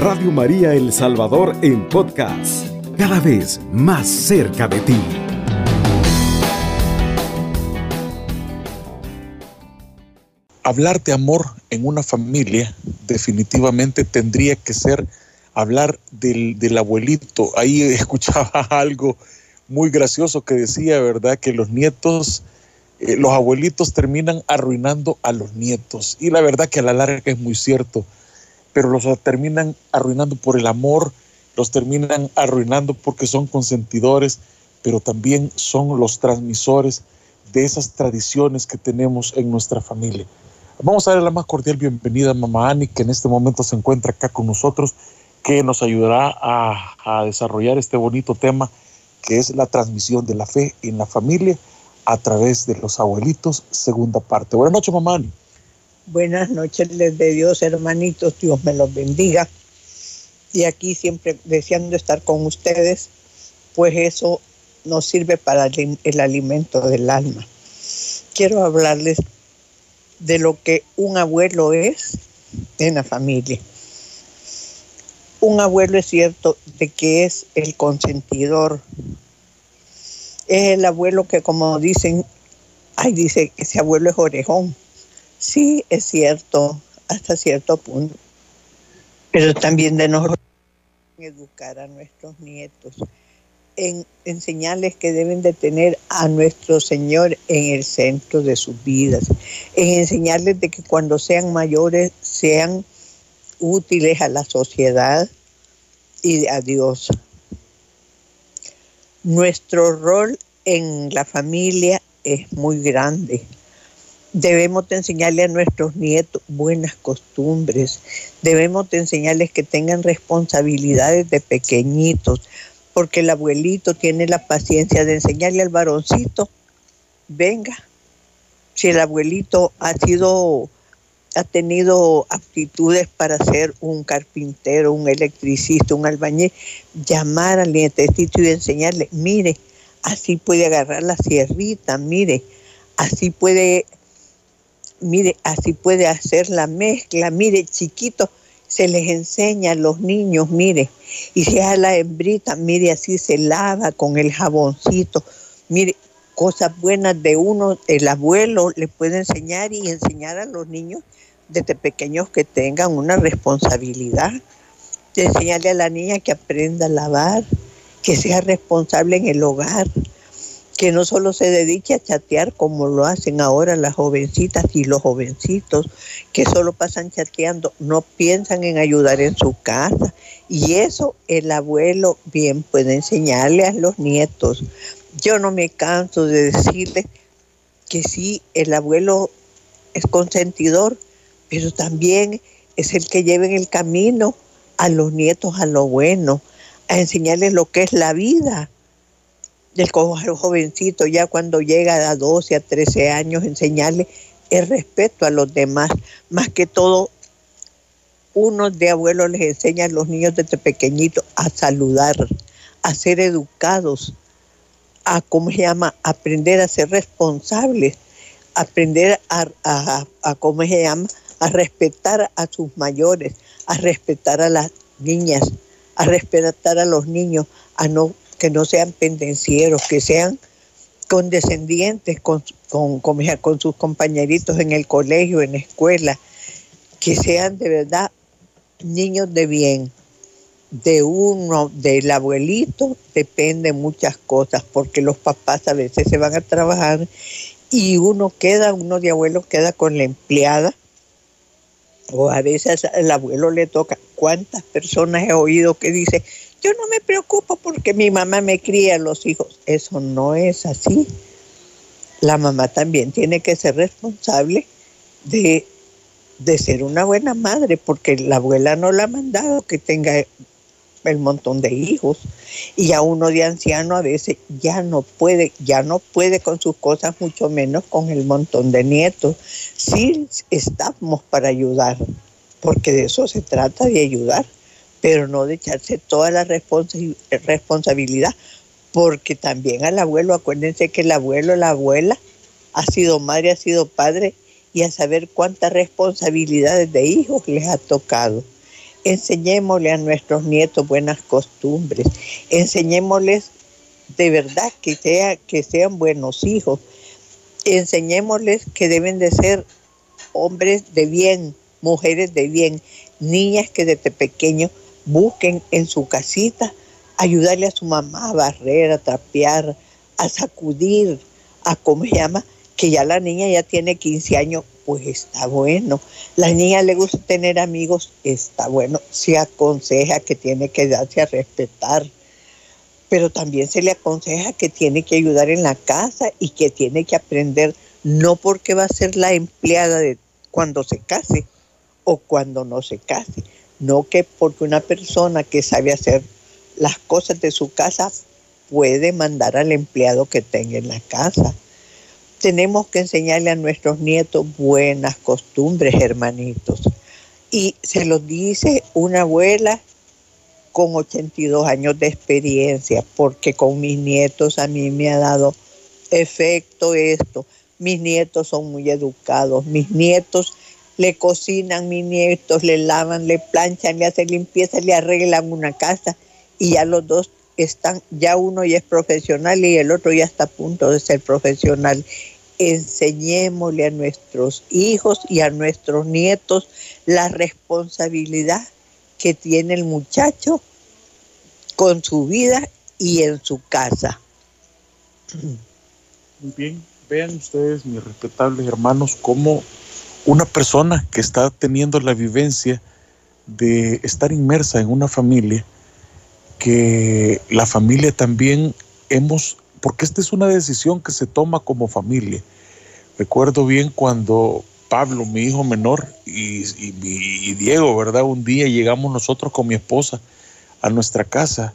Radio María El Salvador en podcast, cada vez más cerca de ti. Hablar de amor en una familia definitivamente tendría que ser hablar del, del abuelito. Ahí escuchaba algo muy gracioso que decía, ¿verdad? Que los nietos eh, los abuelitos terminan arruinando a los nietos. Y la verdad que a la larga es muy cierto, pero los terminan arruinando por el amor, los terminan arruinando porque son consentidores, pero también son los transmisores de esas tradiciones que tenemos en nuestra familia. Vamos a darle la más cordial bienvenida a mamá Ani, que en este momento se encuentra acá con nosotros, que nos ayudará a, desarrollar este bonito tema que es la transmisión de la fe en la familia a través de los abuelitos, segunda parte. Buenas noches, mamá. Buenas noches, les de Dios, hermanitos, Dios me los bendiga. Y aquí siempre deseando estar con ustedes, pues eso nos sirve para el alimento del alma. Quiero hablarles de lo que un abuelo es en la familia. Un abuelo es cierto de que es el consentidor, es el abuelo que como dicen, ay, dice, ese abuelo es orejón. Sí, es cierto, hasta cierto punto. Pero también de nosotros educar a nuestros nietos, en enseñarles que deben de tener a nuestro Señor en el centro de sus vidas, en enseñarles de que cuando sean mayores sean útiles a la sociedad y a Dios. Nuestro rol en la familia es muy grande. Debemos enseñarle a nuestros nietos buenas costumbres. Debemos enseñarles que tengan responsabilidades de pequeñitos, porque el abuelito tiene la paciencia de enseñarle al varoncito, venga, si el abuelito ha sido ha tenido aptitudes para ser un carpintero, un electricista, un albañil, llamar al nietecito y enseñarle, mire, así puede agarrar la sierrita, mire, así puede, mire, así puede hacer la mezcla, mire, chiquito, se les enseña a los niños, mire, y si es a la hembrita, mire, así se lava con el jaboncito, mire, cosas buenas de uno, el abuelo le puede enseñar y enseñar a los niños desde pequeños que tengan una responsabilidad, de enseñarle a la niña que aprenda a lavar, que sea responsable en el hogar, que no solo se dedique a chatear como lo hacen ahora las jovencitas y los jovencitos, que solo pasan chateando, no piensan en ayudar en su casa. Y eso el abuelo bien puede enseñarle a los nietos. Yo no me canso de decirle que sí, el abuelo es consentidor, pero también es el que lleva en el camino a los nietos a lo bueno, a enseñarles lo que es la vida. Del jovencito ya cuando llega a 12, a 13 años, enseñarle el respeto a los demás, más que todo uno de abuelos les enseña a los niños desde pequeñitos a saludar, a ser educados, a, ¿cómo se llama?, aprender a ser responsables, aprender a, a, a ¿cómo se llama?, a respetar a sus mayores, a respetar a las niñas, a respetar a los niños, a no que no sean pendencieros, que sean condescendientes con, con, con, sus compañeritos en el colegio, en la escuela, que sean de verdad niños de bien. De uno, del abuelito, depende muchas cosas, porque los papás a veces se van a trabajar y uno queda, uno de abuelos queda con la empleada o a veces al abuelo le toca. ¿Cuántas personas he oído que dice, yo no me preocupo porque mi mamá me cría a los hijos? Eso no es así. La mamá también tiene que ser responsable de, de ser una buena madre, porque la abuela no la ha mandado que tenga el montón de hijos y a uno de anciano a veces ya no puede, ya no puede con sus cosas, mucho menos con el montón de nietos. Sí estamos para ayudar, porque de eso se trata, de ayudar, pero no de echarse toda la responsabilidad, porque también al abuelo, acuérdense que el abuelo, la abuela, ha sido madre, ha sido padre, y a saber cuántas responsabilidades de hijos les ha tocado. Enseñémosle a nuestros nietos buenas costumbres, enseñémosles de verdad que, sea, que sean buenos hijos, enseñémosles que deben de ser hombres de bien, mujeres de bien, niñas que desde pequeños busquen en su casita ayudarle a su mamá a barrer, a trapear, a sacudir, a cómo se llama, que ya la niña ya tiene 15 años, pues está bueno. La niña le gusta tener amigos, está bueno. Se aconseja que tiene que darse a respetar, pero también se le aconseja que tiene que ayudar en la casa y que tiene que aprender, no porque va a ser la empleada de cuando se case o cuando no se case, no que porque una persona que sabe hacer las cosas de su casa puede mandar al empleado que tenga en la casa. Tenemos que enseñarle a nuestros nietos buenas costumbres, hermanitos. Y se los dice una abuela con 82 años de experiencia, porque con mis nietos a mí me ha dado efecto esto. Mis nietos son muy educados, mis nietos le cocinan, mis nietos le lavan, le planchan, le hacen limpieza, le arreglan una casa y ya los dos están, ya uno ya es profesional y el otro ya está a punto de ser profesional. Enseñémosle a nuestros hijos y a nuestros nietos la responsabilidad que tiene el muchacho con su vida y en su casa. Muy bien, vean ustedes, mis respetables hermanos, cómo una persona que está teniendo la vivencia de estar inmersa en una familia, que la familia también hemos, porque esta es una decisión que se toma como familia. Recuerdo bien cuando Pablo, mi hijo menor, y, Diego, ¿verdad? Un día llegamos nosotros con mi esposa a nuestra casa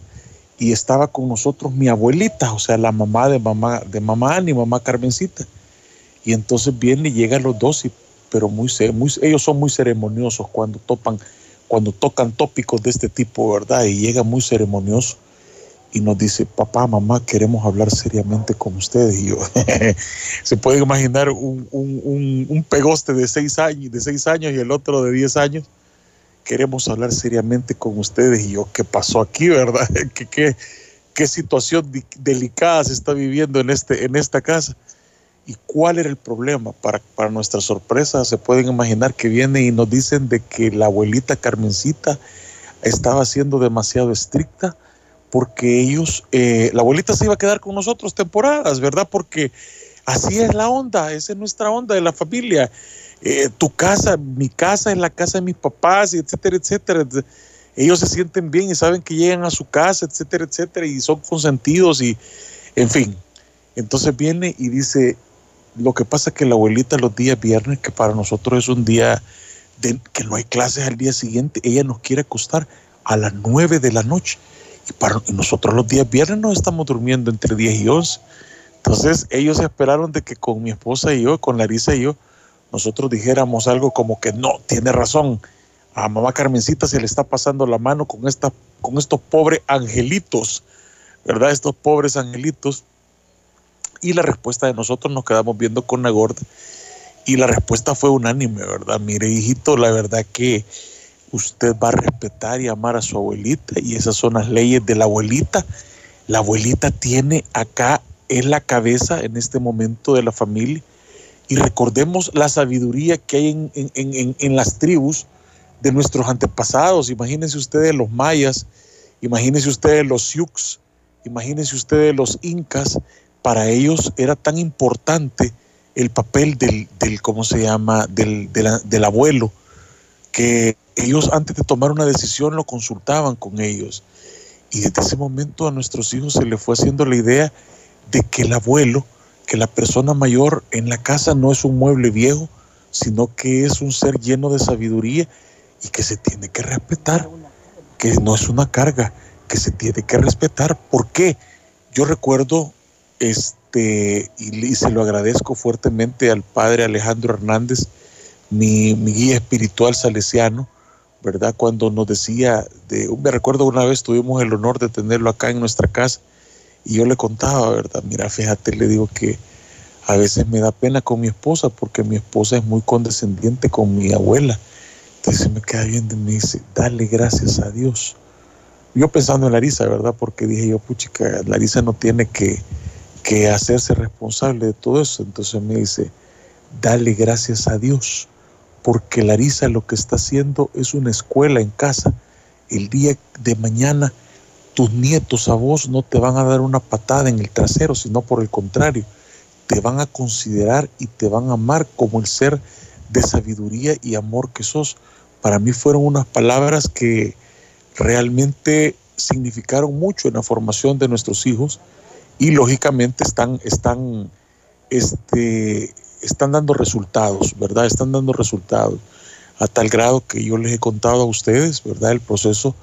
y estaba con nosotros mi abuelita, o sea, la mamá de mamá, de mamá Ani, mamá Carmencita. Y entonces viene y llegan los dos, y, pero muy, muy, ellos son muy ceremoniosos cuando topan, cuando tocan tópicos de este tipo, ¿verdad? Y llega muy ceremonioso y nos dice, papá, mamá, queremos hablar seriamente con ustedes. Y yo, se puede imaginar un, un, un, pegoste de seis, años, de seis años y el otro de diez años. Queremos hablar seriamente con ustedes. Y yo, ¿qué pasó aquí, verdad? ¿Qué, qué, qué situación delicada se está viviendo en, este, en esta casa? ¿Y cuál era el problema? Para, para nuestra sorpresa, se pueden imaginar que viene y nos dicen de que la abuelita Carmencita estaba siendo demasiado estricta porque ellos, eh, la abuelita se iba a quedar con nosotros temporadas, ¿verdad? Porque así es la onda, esa es nuestra onda de la familia. Eh, tu casa, mi casa es la casa de mis papás, etcétera, etcétera. Ellos se sienten bien y saben que llegan a su casa, etcétera, etcétera, y son consentidos y, en fin. Entonces viene y dice, lo que pasa es que la abuelita los días viernes, que para nosotros es un día que no hay clases al día siguiente, ella nos quiere acostar a las nueve de la noche. Y para nosotros los días viernes nos estamos durmiendo entre 10 y 11. Entonces ellos esperaron de que con mi esposa y yo, con Larisa y yo, nosotros dijéramos algo como que no, tiene razón. A mamá Carmencita se le está pasando la mano con, esta, con estos pobres angelitos, ¿verdad? Estos pobres angelitos. Y la respuesta de nosotros nos quedamos viendo con la gorda. Y la respuesta fue unánime, ¿verdad? Mire, hijito, la verdad que usted va a respetar y amar a su abuelita y esas son las leyes de la abuelita. La abuelita tiene acá en la cabeza en este momento de la familia y recordemos la sabiduría que hay en, en, en, las tribus de nuestros antepasados. Imagínense ustedes los mayas, imagínense ustedes los sioux, imagínense ustedes los incas. Para ellos era tan importante el papel del, del ¿cómo se llama?, del, del abuelo, que ellos antes de tomar una decisión lo consultaban con ellos. Y desde ese momento a nuestros hijos se les fue haciendo la idea de que el abuelo, que la persona mayor en la casa no es un mueble viejo, sino que es un ser lleno de sabiduría y que se tiene que respetar, que no es una carga, que se tiene que respetar. ¿Por qué? Yo recuerdo, este, y, se lo agradezco fuertemente al padre Alejandro Hernández, mi, mi guía espiritual salesiano, ¿verdad? Cuando nos decía, de, me recuerdo una vez tuvimos el honor de tenerlo acá en nuestra casa y yo le contaba, ¿verdad? Mira, fíjate, le digo que a veces me da pena con mi esposa porque mi esposa es muy condescendiente con mi abuela. Entonces me queda viendo y me dice, dale gracias a Dios. Yo pensando en Larisa, ¿verdad? Porque dije yo, puchica, Larisa no tiene que, que hacerse responsable de todo eso. Entonces me dice, dale gracias a Dios, porque Larisa lo que está haciendo es una escuela en casa. El día de mañana tus nietos a vos no te van a dar una patada en el trasero, sino por el contrario, te van a considerar y te van a amar como el ser de sabiduría y amor que sos. Para mí fueron unas palabras que realmente significaron mucho en la formación de nuestros hijos y lógicamente están, están, este, están dando resultados, ¿verdad? Están dando resultados a tal grado que yo les he contado a ustedes, ¿verdad? El proceso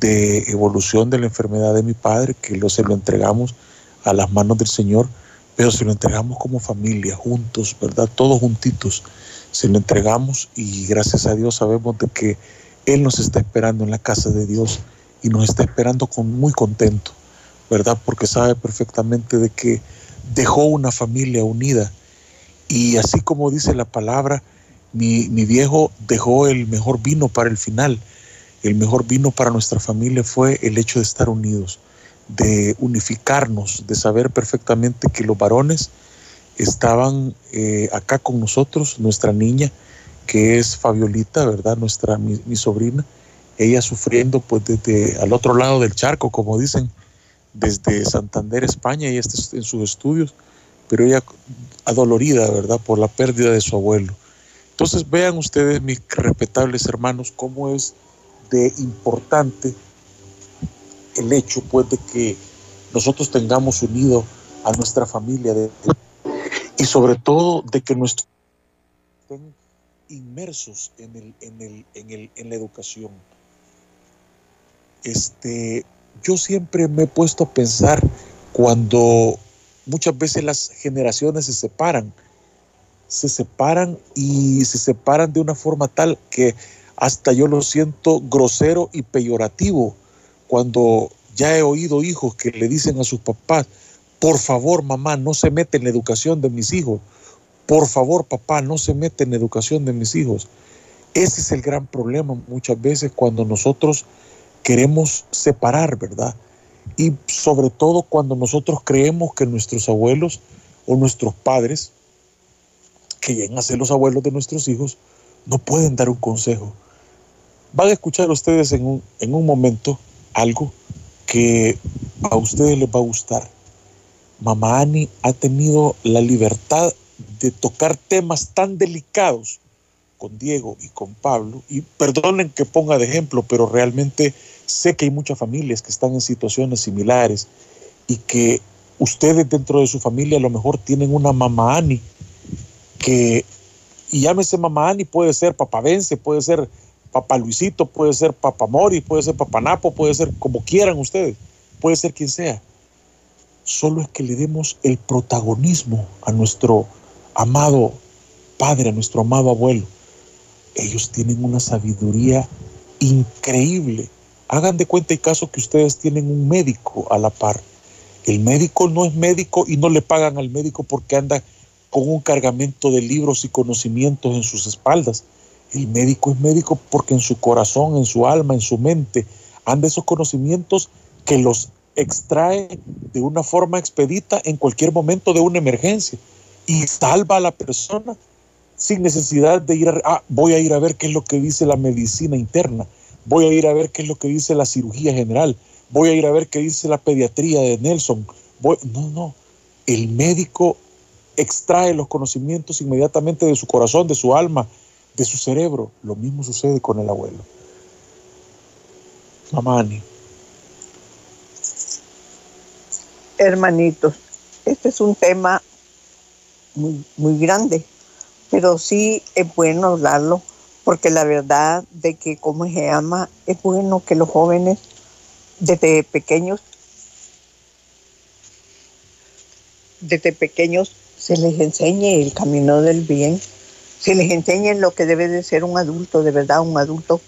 de evolución de la enfermedad de mi padre, que lo, se lo entregamos a las manos del Señor, pero se lo entregamos como familia, juntos, ¿verdad? Todos juntitos, se lo entregamos y gracias a Dios sabemos de que Él nos está esperando en la casa de Dios y nos está esperando con, muy contento, ¿verdad? Porque sabe perfectamente de que dejó una familia unida y así como dice la palabra, mi, mi viejo dejó el mejor vino para el final el mejor vino para nuestra familia fue el hecho de estar unidos, de unificarnos, de saber perfectamente que los varones estaban eh, acá con nosotros, nuestra niña, que es Fabiolita, ¿verdad? Nuestra, mi, sobrina, ella sufriendo pues desde al otro lado del charco, como dicen, desde Santander, España, ella está en sus estudios, pero ella adolorida, ¿verdad? Por la pérdida de su abuelo. Entonces vean ustedes, mis respetables hermanos, cómo es de importante el hecho pues de que nosotros tengamos unido a nuestra familia de, y sobre todo de que nuestros estén inmersos en, el, en, el, en, el, en la educación. Este, yo siempre me he puesto a pensar cuando muchas veces las generaciones se separan, se separan y se separan de una forma tal que hasta yo lo siento grosero y peyorativo cuando ya he oído hijos que le dicen a sus papás, por favor mamá, no se mete en la educación de mis hijos, por favor papá, no se mete en la educación de mis hijos. Ese es el gran problema muchas veces cuando nosotros queremos separar, ¿verdad? Y sobre todo cuando nosotros creemos que nuestros abuelos o nuestros padres, que llegan a ser los abuelos de nuestros hijos, no pueden dar un consejo Van a escuchar ustedes en un, en un momento algo que a ustedes les va a gustar. Mamá Ani ha tenido la libertad de tocar temas tan delicados con Diego y con Pablo, y perdonen que ponga de ejemplo, pero realmente sé que hay muchas familias que están en situaciones similares y que ustedes dentro de su familia a lo mejor tienen una mamá Ani que, y llámese mamá Ani, puede ser papavense, puede ser Papá Luisito, puede ser Papá Mori, puede ser Papá Napo, puede ser como quieran ustedes, puede ser quien sea. Solo es que le demos el protagonismo a nuestro amado padre, a nuestro amado abuelo. Ellos tienen una sabiduría increíble. Hagan de cuenta y caso que ustedes tienen un médico a la par. El médico no es médico y no le pagan al médico porque anda con un cargamento de libros y conocimientos en sus espaldas el médico es médico porque en su corazón, en su alma, en su mente, anda esos conocimientos que los extrae de una forma expedita en cualquier momento de una emergencia y salva a la persona sin necesidad de ir ah, voy a ir a ver qué es lo que dice la medicina interna, voy a ir a ver qué es lo que dice la cirugía general, voy a ir a ver qué dice la pediatría de Nelson. no, no, el médico extrae los conocimientos inmediatamente de su corazón, de su alma, de su cerebro. Lo mismo sucede con el abuelo. Mamani. Hermanitos, este es un tema muy, muy grande, pero sí es bueno hablarlo, porque la verdad de que como se llama, es bueno que los jóvenes desde pequeños, desde pequeños se les enseñe el camino del bien que les enseñen lo que debe de ser un adulto, de verdad, un adulto.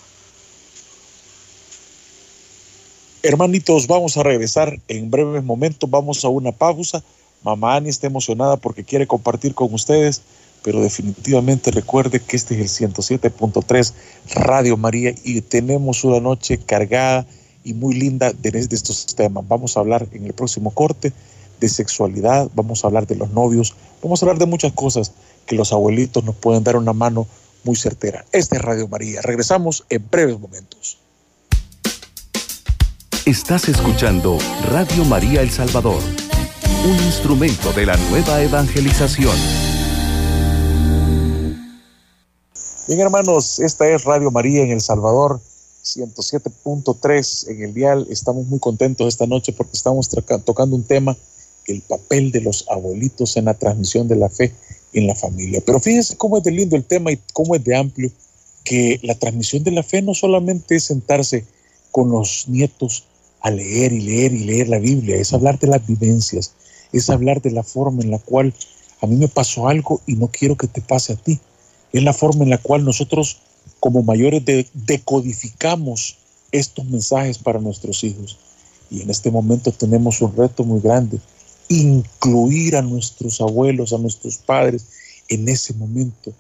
Hermanitos, vamos a regresar en breves momentos, vamos a una pausa. Mamá Ani está emocionada porque quiere compartir con ustedes. Pero definitivamente recuerde que este es el 107.3 Radio María y tenemos una noche cargada y muy linda de, estos temas. Vamos a hablar en el próximo corte de sexualidad, vamos a hablar de los novios, vamos a hablar de muchas cosas que los abuelitos nos pueden dar una mano muy certera. Este es Radio María. Regresamos en breves momentos. Estás escuchando Radio María El Salvador, un instrumento de la nueva evangelización. Bien hermanos, esta es Radio María en El Salvador, 107.3 en el dial. Estamos muy contentos esta noche porque estamos tocando un tema, el papel de los abuelitos en la transmisión de la fe en la familia. Pero fíjense cómo es de lindo el tema y cómo es de amplio, que la transmisión de la fe no solamente es sentarse con los nietos a leer y leer y leer la Biblia, es hablar de las vivencias, es hablar de la forma en la cual a mí me pasó algo y no quiero que te pase a ti. Es la forma en la cual nosotros como mayores decodificamos estos mensajes para nuestros hijos. Y en este momento tenemos un reto muy grande, incluir a nuestros abuelos, a nuestros padres en ese momento.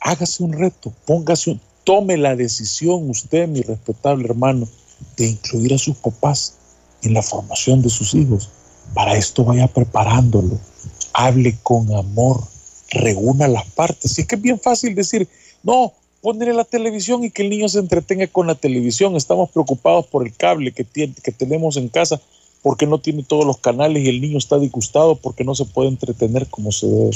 Hágase un reto, póngase un, tome la decisión usted, mi respetable hermano, de incluir a sus papás en la formación de sus hijos. Para esto vaya preparándolo. Hable con amor, reúna las partes. Y es que es bien fácil decir, no, ponerle la televisión y que el niño se entretenga con la televisión. Estamos preocupados por el cable que, tiene, que tenemos en casa porque no tiene todos los canales y el niño está disgustado porque no se puede entretener como se debe.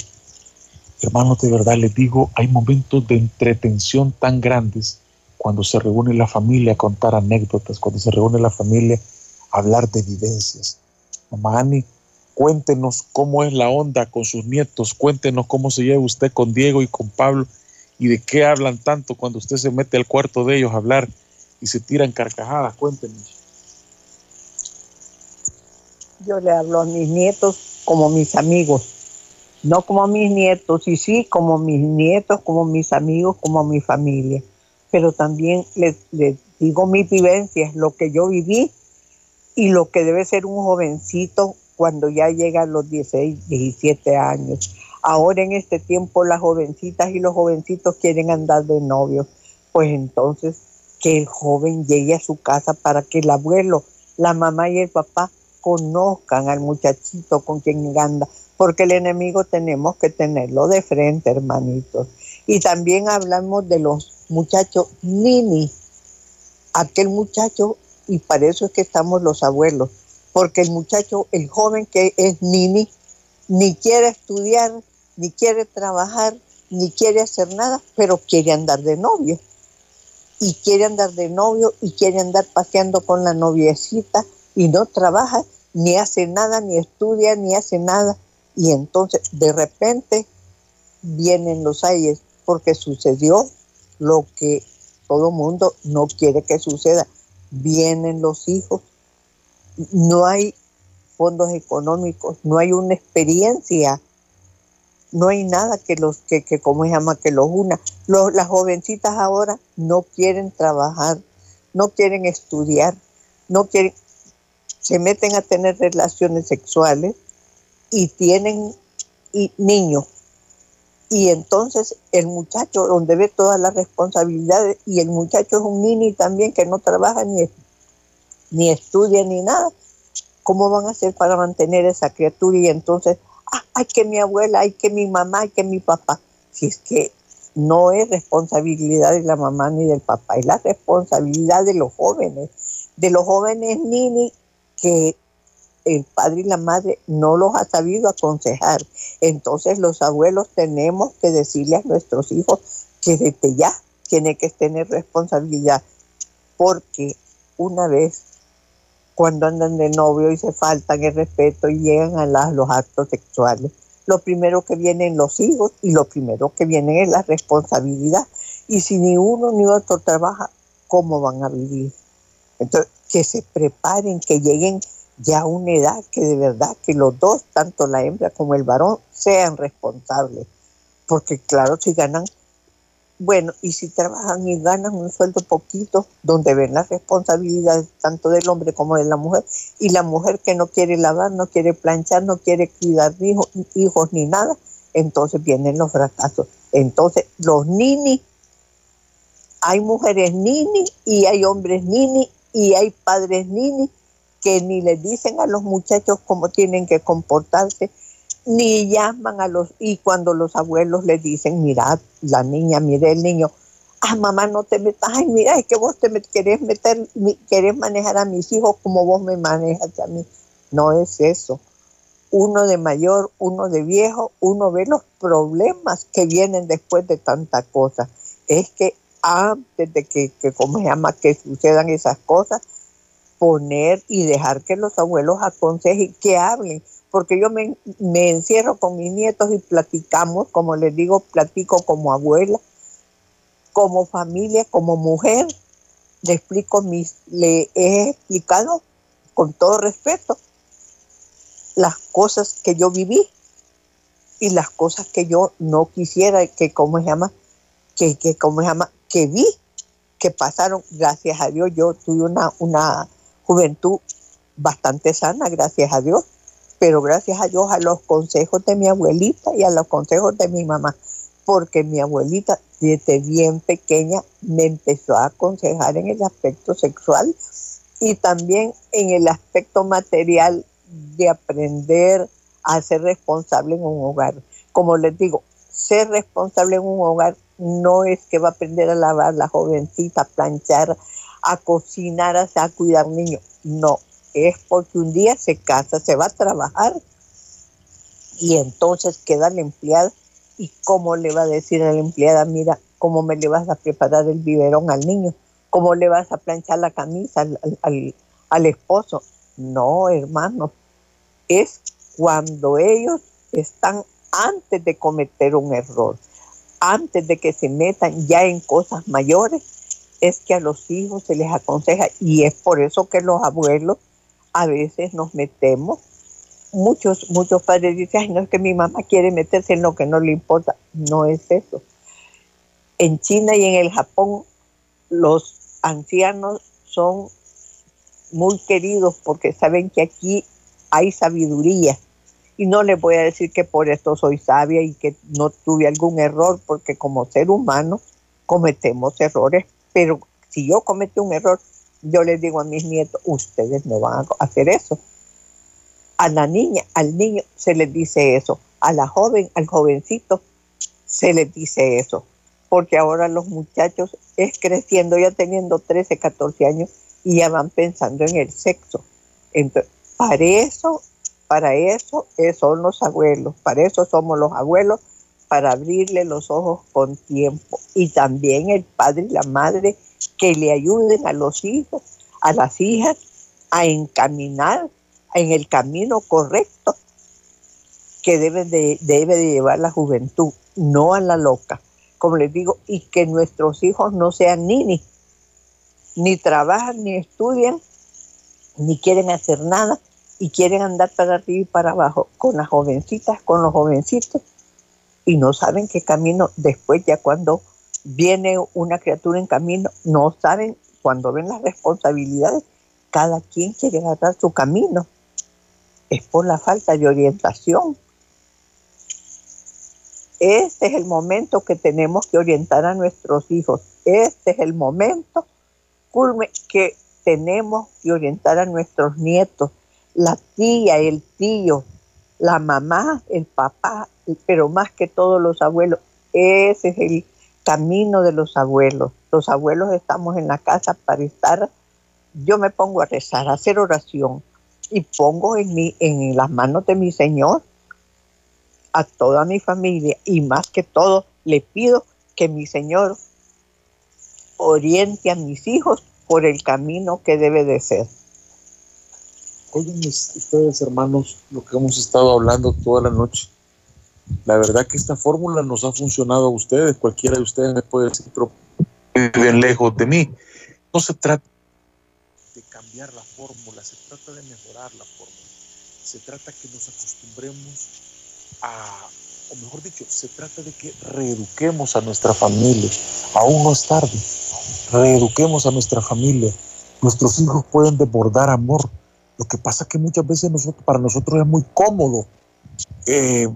Hermanos, de verdad les digo, hay momentos de entretención tan grandes cuando se reúne la familia a contar anécdotas, cuando se reúne la familia a hablar de vivencias. Mamá Ani, cuéntenos cómo es la onda con sus nietos, cuéntenos cómo se lleva usted con Diego y con Pablo y de qué hablan tanto cuando usted se mete al cuarto de ellos a hablar y se tiran carcajadas, cuéntenos. Yo le hablo a mis nietos como mis amigos, no como a mis nietos, y sí como mis nietos, como mis amigos, como mi familia. Pero también les, digo mis vivencias, lo que yo viví y lo que debe ser un jovencito cuando ya llega a los 16, 17 años. Ahora en este tiempo las jovencitas y los jovencitos quieren andar de novio. Pues entonces que el joven llegue a su casa para que el abuelo, la mamá y el papá conozcan al muchachito con quien anda, porque el enemigo tenemos que tenerlo de frente, hermanitos. Y también hablamos de los muchachos nini, aquel muchacho, y para eso es que estamos los abuelos, porque el muchacho, el joven que es nini, ni quiere estudiar, ni quiere trabajar, ni quiere hacer nada, pero quiere andar de novio. Y quiere andar de novio y quiere andar paseando con la noviecita y no trabaja, ni hace nada, ni estudia, ni hace nada. Y entonces de repente vienen los aires porque sucedió lo que todo mundo no quiere que suceda. Vienen los hijos, no hay fondos económicos, no hay una experiencia, no hay nada que los que, que como se llama que los una. las jovencitas ahora no quieren trabajar, no quieren estudiar, no quieren se meten a tener relaciones sexuales y tienen niños. Y entonces el muchacho, donde ve todas las responsabilidades, y el muchacho es un niño también que no trabaja ni, ni estudia ni nada, ¿cómo van a hacer para mantener esa criatura? Y entonces, ah, hay que mi abuela, hay que mi mamá, hay que mi papá. Si es que no es responsabilidad de la mamá ni del papá, es la responsabilidad de los jóvenes, de los jóvenes niños que el padre y la madre no los ha sabido aconsejar. Entonces los abuelos tenemos que decirle a nuestros hijos que desde ya tiene que tener responsabilidad, porque una vez cuando andan de novio y se faltan el respeto y llegan a los actos sexuales, lo primero que vienen los hijos y lo primero que viene es la responsabilidad. Y si ni uno ni otro trabaja, ¿cómo van a vivir? Entonces, que se preparen, que lleguen ya a una edad que de verdad que los dos, tanto la hembra como el varón, sean responsables. Porque claro, si ganan, bueno, y si trabajan y ganan un sueldo poquito, donde ven las responsabilidades tanto del hombre como de la mujer, y la mujer que no quiere lavar, no quiere planchar, no quiere cuidar hijos, hijos ni nada, entonces vienen los fracasos. Entonces, los nini, hay mujeres nini y hay hombres nini y hay padres nini que ni le dicen a los muchachos cómo tienen que comportarse, ni llaman a los, y cuando los abuelos le dicen, mira, la niña, mire el niño, ah, mamá, no te metas, ay, mira, es que vos te querés meter, querés manejar a mis hijos como vos me manejas a mí. No es eso. Uno de mayor, uno de viejo, uno ve los problemas que vienen después de tanta cosa. Es que antes de que, que ¿cómo se llama?, que sucedan esas cosas, poner y dejar que los abuelos aconsejen, que hablen, porque yo me, me encierro con mis nietos y platicamos, como les digo, platico como abuela, como familia, como mujer, le explico mis, le he explicado con todo respeto las cosas que yo viví y las cosas que yo no quisiera que como se llama que, que como se llama que vi que pasaron. Gracias a Dios yo tuve una una juventud bastante sana gracias a Dios pero gracias a Dios a los consejos de mi abuelita y a los consejos de mi mamá porque mi abuelita desde bien pequeña me empezó a aconsejar en el aspecto sexual y también en el aspecto material de aprender a ser responsable en un hogar. Como les digo, ser responsable en un hogar no es que va a aprender a lavar la jovencita, a planchar, a cocinar, a cuidar niños. No, es porque un día se casa, se va a trabajar y entonces queda la empleada. ¿Y cómo le va a decir a la empleada, mira, cómo me le vas a preparar el biberón al niño? ¿Cómo le vas a planchar la camisa al, al esposo? No, hermano, es cuando ellos están antes de cometer un error, antes de que se metan ya en cosas mayores, es que a los hijos se les aconseja y es por eso que los abuelos a veces nos metemos. Muchos, muchos padres dicen, Ay, no es que mi mamá quiere meterse en lo que no le importa. No es eso. En China y en el Japón los ancianos son muy queridos porque saben que aquí hay sabiduría. Y no les voy a decir que por esto soy sabia y que no tuve algún error, porque como ser humano cometemos errores, pero si yo cometí un error, yo les digo a mis nietos, ustedes no van a hacer eso. A la niña, al niño se les dice eso, a la joven, al jovencito se les dice eso, porque ahora los muchachos es creciendo, ya teniendo 13, 14 años, y ya van pensando en el sexo. Entonces, para eso, para eso son los abuelos, para eso somos los abuelos, para abrirle los ojos con tiempo. Y también el padre y la madre que le ayuden a los hijos, a las hijas, a encaminar en el camino correcto que debe de, debe de llevar la juventud, no a la loca, como les digo, y que nuestros hijos no sean ni ni trabajan, ni estudian, ni quieren hacer nada, y quieren andar para arriba y para abajo con las jovencitas, con los jovencitos, y no saben qué camino después, ya cuando viene una criatura en camino, no saben, cuando ven las responsabilidades, cada quien quiere agarrar su camino. Es por la falta de orientación. Este es el momento que tenemos que orientar a nuestros hijos. Este es el momento que tenemos que orientar a nuestros nietos la tía, el tío, la mamá, el papá, pero más que todos los abuelos. Ese es el camino de los abuelos. Los abuelos estamos en la casa para estar, yo me pongo a rezar, a hacer oración y pongo en, en las manos de mi Señor a toda mi familia y más que todo le pido que mi Señor oriente a mis hijos por el camino que debe de ser. Oigan ustedes, hermanos, lo que hemos estado hablando toda la noche. La verdad que esta fórmula nos ha funcionado a ustedes. Cualquiera de ustedes me puede decir, pero viven lejos de mí. No se trata de cambiar la fórmula, se trata de mejorar la fórmula. Se trata que nos acostumbremos a, o mejor dicho, se trata de que reeduquemos a nuestra familia. Aún no es tarde. Reeduquemos a nuestra familia. Nuestros hijos pueden desbordar amor lo que pasa que muchas veces para nosotros es muy cómodo eh,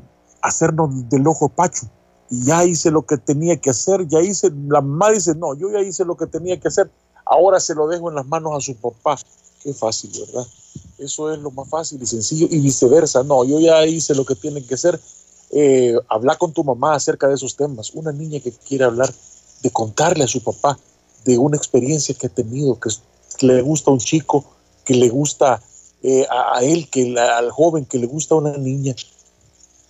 hacernos del ojo pacho. Y ya hice lo que tenía que hacer, ya hice, la mamá dice, no, yo ya hice lo que tenía que hacer, ahora se lo dejo en las manos a su papá. Qué fácil, ¿verdad? Eso es lo más fácil y sencillo y viceversa. No, yo ya hice lo que tiene que hacer. Eh, hablar con tu mamá acerca de esos temas. Una niña que quiere hablar de contarle a su papá de una experiencia que ha tenido, que, le gusta a un chico, que le gusta eh, a, él, que al joven, que le gusta a una niña,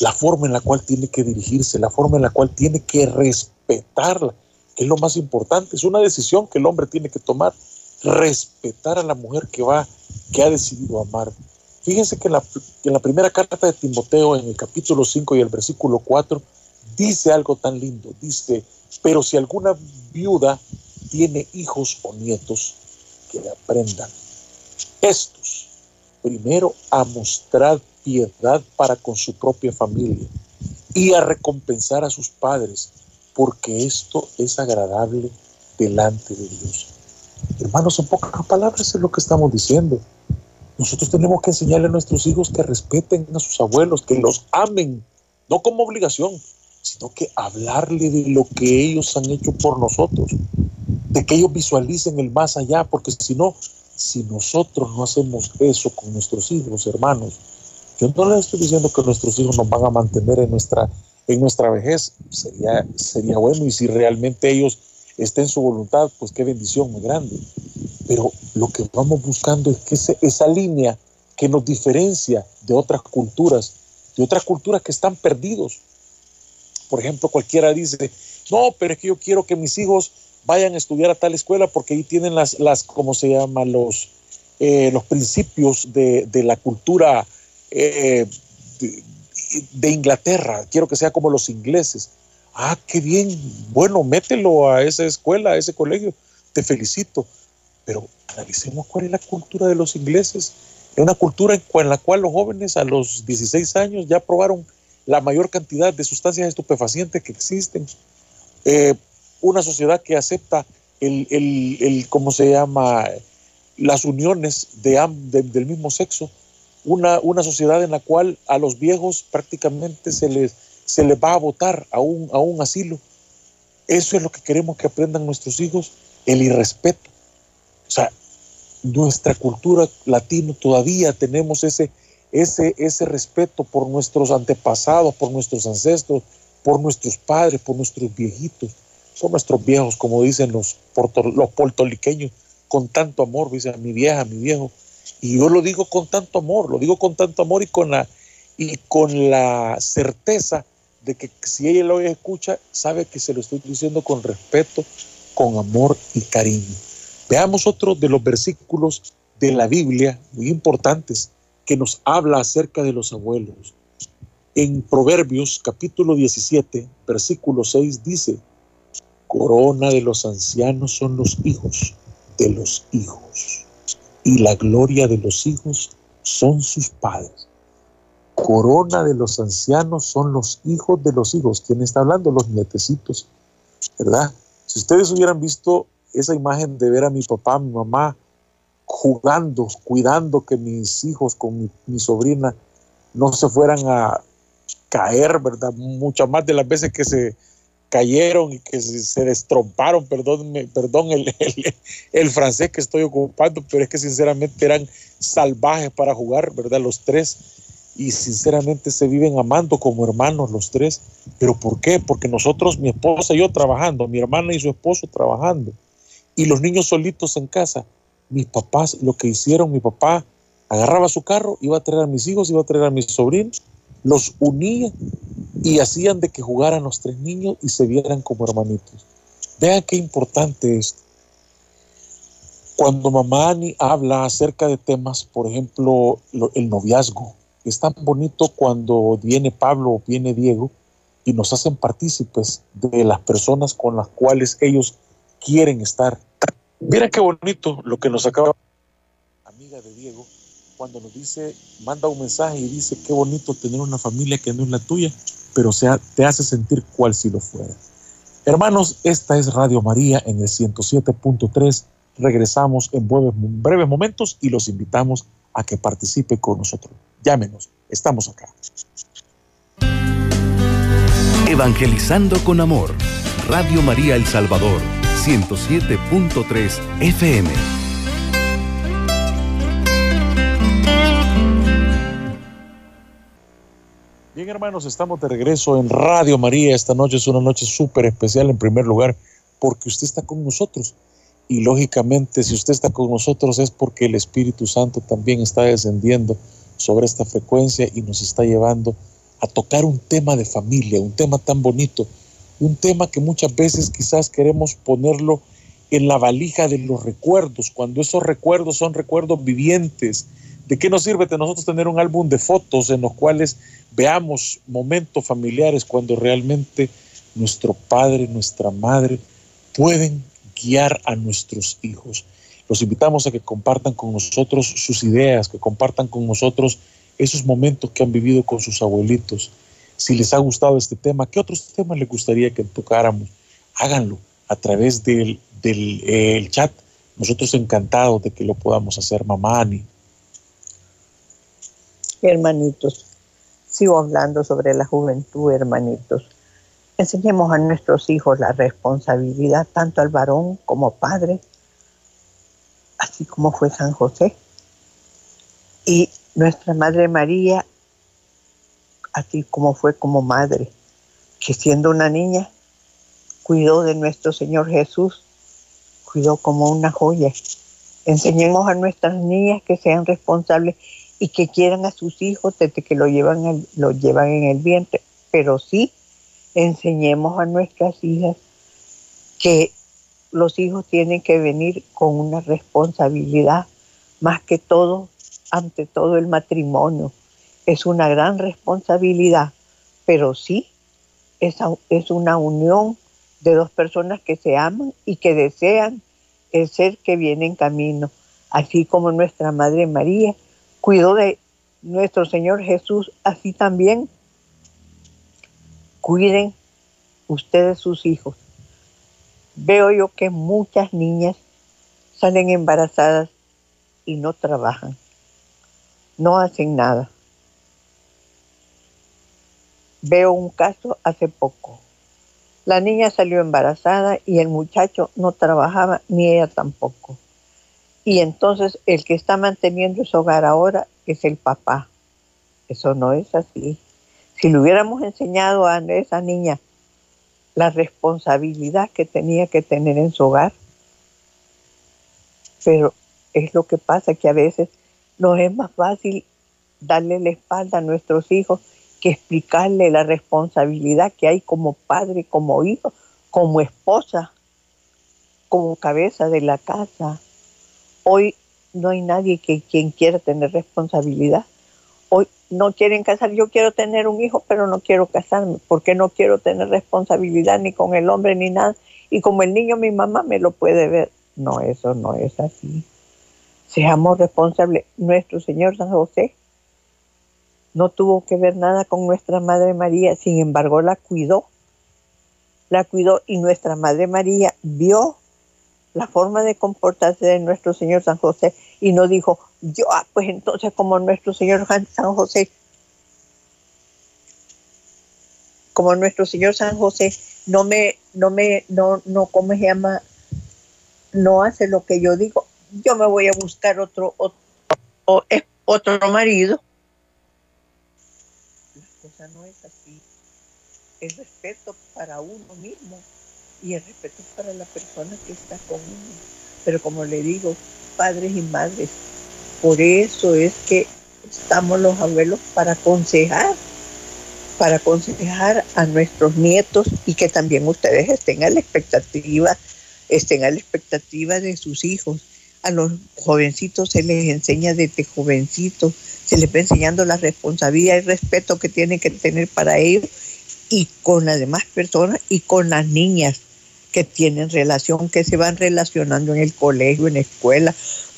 la forma en la cual tiene que dirigirse, la forma en la cual tiene que respetarla, que es lo más importante. Es una decisión que el hombre tiene que tomar, respetar a la mujer que va, que ha decidido amar. Fíjense que en la, en la primera carta de Timoteo, en el capítulo 5 y el versículo 4, dice algo tan lindo. Dice, pero si alguna viuda tiene hijos o nietos, que le aprendan estos, primero a mostrar piedad para con su propia familia y a recompensar a sus padres, porque esto es agradable delante de Dios. Hermanos, en pocas palabras es lo que estamos diciendo. Nosotros tenemos que enseñarle a nuestros hijos que respeten a sus abuelos, que los amen, no como obligación, sino que hablarle de lo que ellos han hecho por nosotros, de que ellos visualicen el más allá, porque si no, si nosotros no hacemos eso con nuestros hijos, hermanos, yo no les estoy diciendo que nuestros hijos nos van a mantener en nuestra, en nuestra vejez, sería, sería bueno, y si realmente ellos estén en su voluntad, pues qué bendición muy grande. Pero lo que vamos buscando es que esa línea que nos diferencia de otras culturas, de otras culturas que están perdidos, por ejemplo, cualquiera dice, no, pero es que yo quiero que mis hijos vayan a estudiar a tal escuela porque ahí tienen las, las ¿cómo se llama? Los, eh, los principios de, la cultura eh, de, Inglaterra. Quiero que sea como los ingleses. Ah, qué bien. Bueno, mételo a esa escuela, a ese colegio. Te felicito. Pero analicemos cuál es la cultura de los ingleses. Es una cultura en la cual los jóvenes a los 16 años ya probaron la mayor cantidad de sustancias estupefacientes que existen. Eh, una sociedad que acepta el, el, ¿cómo se llama? Las uniones de, del mismo sexo. Una, una, sociedad en la cual a los viejos prácticamente se les, se les va a votar a un, a un asilo. Eso es lo que queremos que aprendan nuestros hijos, el irrespeto. O sea, nuestra cultura latina todavía tenemos ese, ese, ese respeto por nuestros antepasados, por nuestros ancestros, por nuestros padres, por nuestros viejitos. Son nuestros viejos, como dicen los, los portoliqueños, con tanto amor, dice mi vieja, mi viejo. Y yo lo digo con tanto amor, lo digo con tanto amor y con la, y con la certeza de que si ella lo escucha, sabe que se lo estoy diciendo con respeto, con amor y cariño. Veamos otro de los versículos de la Biblia muy importantes que nos habla acerca de los abuelos. En Proverbios capítulo 17, versículo 6 dice, corona de los ancianos son los hijos de los hijos, y la gloria de los hijos son sus padres. Corona de los ancianos son los hijos de los hijos. ¿Quién está hablando? Los nietecitos, ¿verdad? Si ustedes hubieran visto esa imagen de ver a mi papá, mi mamá, jugando, cuidando que mis hijos con mi, sobrina no se fueran a caer, ¿verdad? Muchas más de las veces que se cayeron y que se, destromparon, perdón, perdón el, el, francés que estoy ocupando, pero es que sinceramente eran salvajes para jugar, ¿verdad? Los tres. Y sinceramente se viven amando como hermanos los tres. ¿Pero por qué? Porque nosotros, mi esposa y yo trabajando, mi hermana y su esposo trabajando, y los niños solitos en casa, mis papás lo que hicieron, mi papá agarraba su carro, iba a traer a mis hijos, iba a traer a mis sobrinos, los unía y hacían de que jugaran los tres niños y se vieran como hermanitos. Vean qué importante es. Cuando mamá Ani habla acerca de temas, por ejemplo, el noviazgo, es tan bonito cuando viene Pablo o viene Diego y nos hacen partícipes de las personas con las cuales ellos quieren estar Mira qué bonito lo que nos acaba amiga de Diego cuando nos dice, manda un mensaje y dice qué bonito tener una familia que no es la tuya, pero te hace sentir cual si lo fuera. Hermanos, esta es Radio María en el 107.3. Regresamos en breves momentos y los invitamos a que participe con nosotros. Llámenos, estamos acá. Evangelizando con Amor. Radio María El Salvador, 107.3 FM. Bien hermanos, estamos de regreso en Radio María. Esta noche es una noche súper especial en primer lugar porque usted está con nosotros. Y lógicamente si usted está con nosotros es porque el Espíritu Santo también está descendiendo sobre esta frecuencia y nos está llevando a tocar un tema de familia, un tema tan bonito, un tema que muchas veces quizás queremos ponerlo en la valija de los recuerdos, cuando esos recuerdos son recuerdos vivientes. ¿De qué nos sirve de nosotros tener un álbum de fotos en los cuales veamos momentos familiares cuando realmente nuestro padre, nuestra madre pueden guiar a nuestros hijos? Los invitamos a que compartan con nosotros sus ideas, que compartan con nosotros esos momentos que han vivido con sus abuelitos. Si les ha gustado este tema, ¿qué otros temas les gustaría que tocáramos? Háganlo a través del, del chat. Nosotros encantados de que lo podamos hacer, mamá Ani. Hermanitos, sigo hablando sobre la juventud, hermanitos. Enseñemos a nuestros hijos la responsabilidad, tanto al varón como padre, así como fue San José. Y nuestra Madre María, así como fue como madre, que siendo una niña, cuidó de nuestro Señor Jesús, cuidó como una joya. Enseñemos a nuestras niñas que sean responsables y que quieran a sus hijos desde que lo llevan, lo llevan en el vientre, pero sí enseñemos a nuestras hijas que los hijos tienen que venir con una responsabilidad, más que todo ante todo el matrimonio. Es una gran responsabilidad, pero sí es, es una unión de dos personas que se aman y que desean el ser que viene en camino, así como nuestra Madre María cuidó de nuestro Señor Jesús, así también cuiden ustedes sus hijos. Veo yo que muchas niñas salen embarazadas y no trabajan no hacen nada. Veo un caso hace poco. La niña salió embarazada y el muchacho no trabajaba, ni ella tampoco. Y entonces el que está manteniendo su hogar ahora es el papá. Eso no es así. Si le hubiéramos enseñado a esa niña la responsabilidad que tenía que tener en su hogar, pero es lo que pasa que a veces nos es más fácil darle la espalda a nuestros hijos que explicarle la responsabilidad que hay como padre, como hijo, como esposa, como cabeza de la casa. Hoy no hay nadie que quien quiera tener responsabilidad. Hoy no quieren casar. Yo quiero tener un hijo, pero no quiero casarme, porque no quiero tener responsabilidad ni con el hombre ni nada. Y como el niño, mi mamá me lo puede ver. No, eso no es así. Seamos responsables. Nuestro Señor San José no tuvo que ver nada con nuestra Madre María, sin embargo la cuidó. La cuidó y nuestra Madre María vio la forma de comportarse de nuestro Señor San José y no dijo, yo, ah, pues entonces como nuestro Señor San José, como nuestro Señor San José no me, no me, no, no, ¿cómo se llama? No hace lo que yo digo, yo me voy a buscar otro, otro, otro marido. La cosa no es así. El respeto para uno mismo y el respeto para la persona que está con uno. Pero como le digo, padres y madres, por eso es que estamos los abuelos para aconsejar, para aconsejar a nuestros nietos y que también ustedes estén a la expectativa, estén a la expectativa de sus hijos a los jovencitos se les enseña desde jovencitos, se les va enseñando la responsabilidad y respeto que tienen que tener para ellos y con las demás personas y con las niñas que tienen relación, que se van relacionando en el colegio, en la escuela.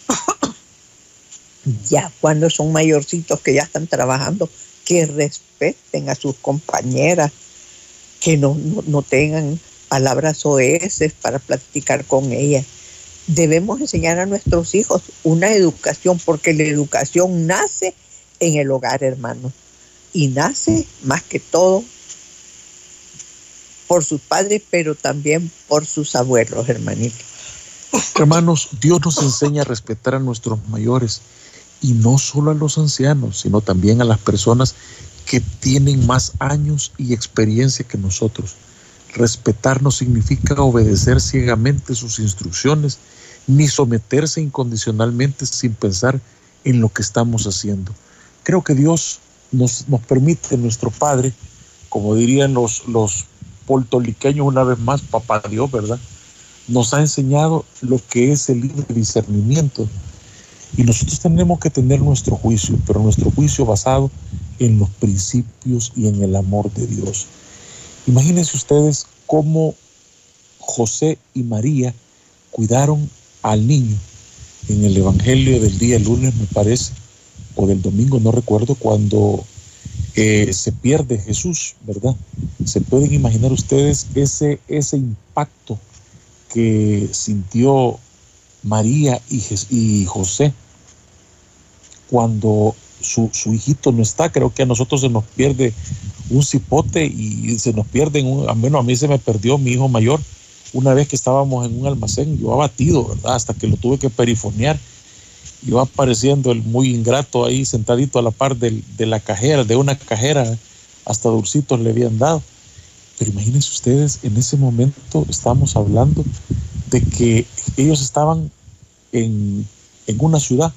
ya cuando son mayorcitos que ya están trabajando, que respeten a sus compañeras, que no, no, tengan palabras oeces para platicar con ellas debemos enseñar a nuestros hijos una educación, porque la educación nace en el hogar, hermano, y nace más que todo por sus padres, pero también por sus abuelos, hermanitos. Hermanos, Dios nos enseña a respetar a nuestros mayores y no solo a los ancianos, sino también a las personas que tienen más años y experiencia que nosotros. Respetar no significa obedecer ciegamente sus instrucciones, ni someterse incondicionalmente sin pensar en lo que estamos haciendo. Creo que Dios nos, nos permite, nuestro Padre, como dirían los, los poltoliqueños una vez más, papá Dios, ¿verdad? Nos ha enseñado lo que es el libre discernimiento. Y nosotros tenemos que tener nuestro juicio, pero nuestro juicio basado en los principios y en el amor de Dios. Imagínense ustedes cómo José y María cuidaron al niño en el Evangelio del día lunes, me parece, o del domingo, no recuerdo, cuando eh, se pierde Jesús, ¿verdad? Se pueden imaginar ustedes ese, ese impacto que sintió María y, José cuando su, hijito no está. Creo que a nosotros se nos pierde un cipote y se nos pierde, un, al menos a mí se me perdió mi hijo mayor una vez que estábamos en un almacén, yo abatido, ¿verdad? Hasta que lo tuve que perifonear. Iba apareciendo el muy ingrato ahí sentadito a la par de, de la cajera, de una cajera, hasta dulcitos le habían dado. Pero imagínense ustedes, en ese momento estamos hablando de que ellos estaban en, en una ciudad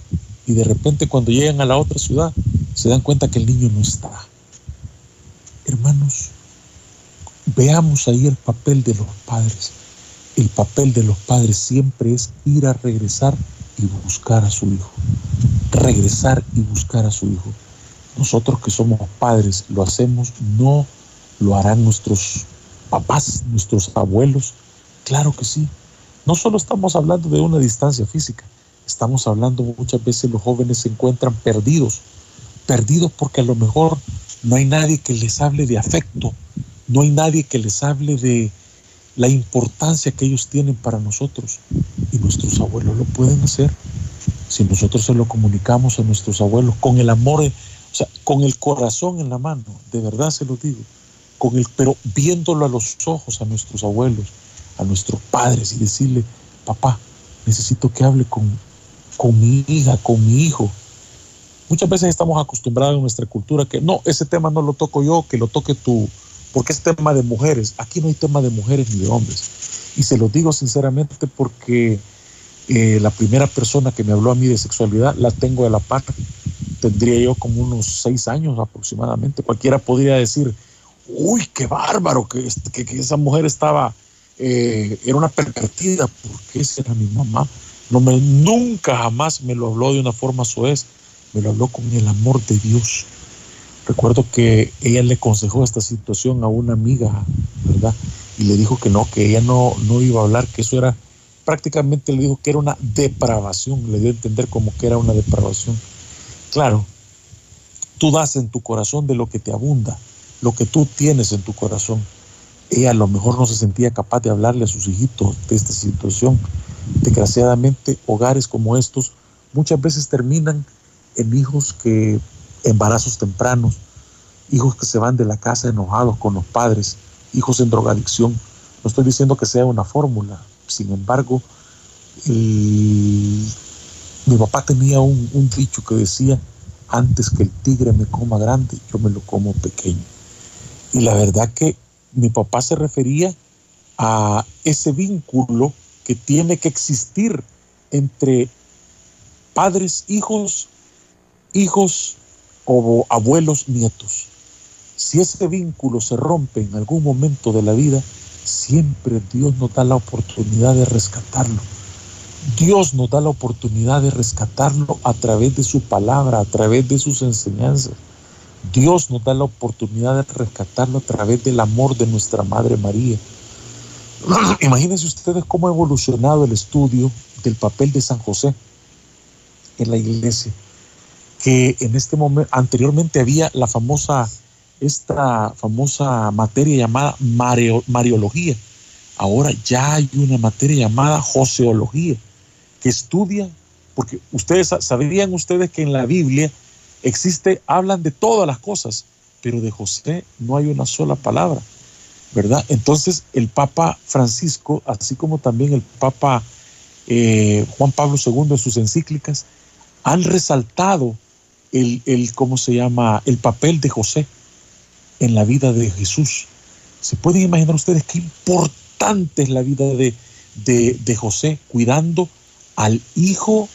y de repente cuando llegan a la otra ciudad se dan cuenta que el niño no está. Hermanos, veamos ahí el papel de los padres. El papel de los padres siempre es ir a regresar y buscar a su hijo. Regresar y buscar a su hijo. Nosotros que somos padres lo hacemos, no lo harán nuestros papás, nuestros abuelos. Claro que sí. No solo estamos hablando de una distancia física, Estamos hablando muchas veces los jóvenes se encuentran perdidos, perdidos porque a lo mejor no hay nadie que les hable de afecto, no hay nadie que les hable de la importancia que ellos tienen para nosotros. Y nuestros abuelos lo pueden hacer. Si nosotros se lo comunicamos a nuestros abuelos con el amor, o sea, con el corazón en la mano, de verdad se lo digo, con el, pero viéndolo a los ojos a nuestros abuelos, a nuestros padres y decirle, papá, necesito que hable con, con mi hija, con mi hijo. Muchas veces estamos acostumbrados en nuestra cultura que no, ese tema no lo toco yo, que lo toque tú, porque es tema de mujeres. Aquí no hay tema de mujeres ni de hombres. Y se lo digo sinceramente porque eh, la primera persona que me habló a mí de sexualidad la tengo de la par. Tendría yo como unos seis años aproximadamente. Cualquiera podría decir, uy, qué bárbaro, que, que, esa mujer estaba, eh, era una pervertida, porque esa era mi mamá. No me, nunca jamás me lo habló de una forma suez, me lo habló con el amor de Dios. Recuerdo que ella le aconsejó esta situación a una amiga, ¿verdad? Y le dijo que no, que ella no, no iba a hablar, que eso era, prácticamente le dijo que era una depravación, le dio a entender como que era una depravación. Claro, tú das en tu corazón de lo que te abunda, lo que tú tienes en tu corazón. Ella a lo mejor no se sentía capaz de hablarle a sus hijitos de esta situación, Desgraciadamente, hogares como estos muchas veces terminan en hijos que, embarazos tempranos, hijos que se van de la casa enojados con los padres, hijos en drogadicción. No estoy diciendo que sea una fórmula, sin embargo, mi papá tenía un, un dicho que decía, antes que el tigre me coma grande, yo me lo como pequeño. Y la verdad que mi papá se refería a ese vínculo que tiene que existir entre padres, hijos, hijos o abuelos, nietos. Si ese vínculo se rompe en algún momento de la vida, siempre Dios nos da la oportunidad de rescatarlo. Dios nos da la oportunidad de rescatarlo a través de su palabra, a través de sus enseñanzas. Dios nos da la oportunidad de rescatarlo a través del amor de nuestra Madre María. Imagínense ustedes cómo ha evolucionado el estudio del papel de San José en la iglesia, que en este momento, anteriormente había la famosa, esta famosa materia llamada Mariología. Ahora ya hay una materia llamada Joseología, que estudia, porque ustedes sabrían ustedes que en la Biblia existe, hablan de todas las cosas, pero de José no hay una sola palabra. ¿verdad? Entonces el Papa Francisco, así como también el Papa eh, Juan Pablo II en sus encíclicas, han resaltado el, el, ¿cómo se llama?, el papel de José en la vida de Jesús. ¿Se pueden imaginar ustedes qué importante es la vida de, de, José cuidando al Hijo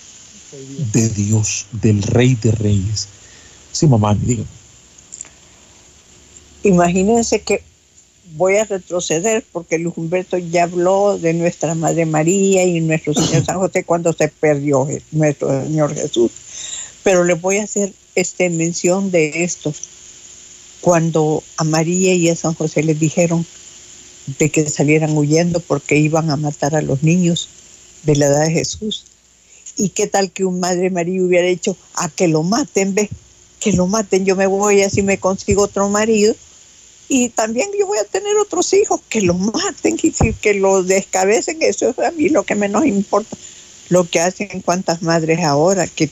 de Dios, del Rey de Reyes? Sí, mamá, dígame. Imagínense que voy a retroceder porque Luis Humberto ya habló de nuestra Madre María y nuestro Señor San José cuando se perdió nuestro Señor Jesús. Pero les voy a hacer este, mención de esto. Cuando a María y a San José les dijeron de que salieran huyendo porque iban a matar a los niños de la edad de Jesús. ¿Y qué tal que un Madre María hubiera dicho a que lo maten, ve? Que lo maten, yo me voy así me consigo otro marido y también yo voy a tener otros hijos que los maten y que los descabecen, eso es a mí lo que menos importa. Lo que hacen cuántas madres ahora que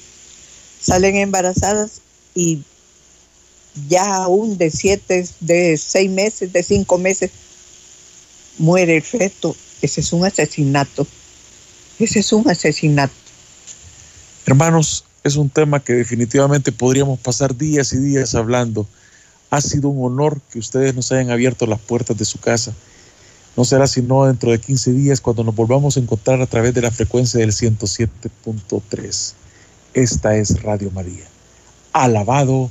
salen embarazadas y ya aún de siete, de seis meses, de cinco meses, muere el feto. Ese es un asesinato. Ese es un asesinato. Hermanos, es un tema que definitivamente podríamos pasar días y días hablando ha sido un honor que ustedes nos hayan abierto las puertas de su casa. No será sino dentro de 15 días cuando nos volvamos a encontrar a través de la frecuencia del 107.3. Esta es Radio María. Alabado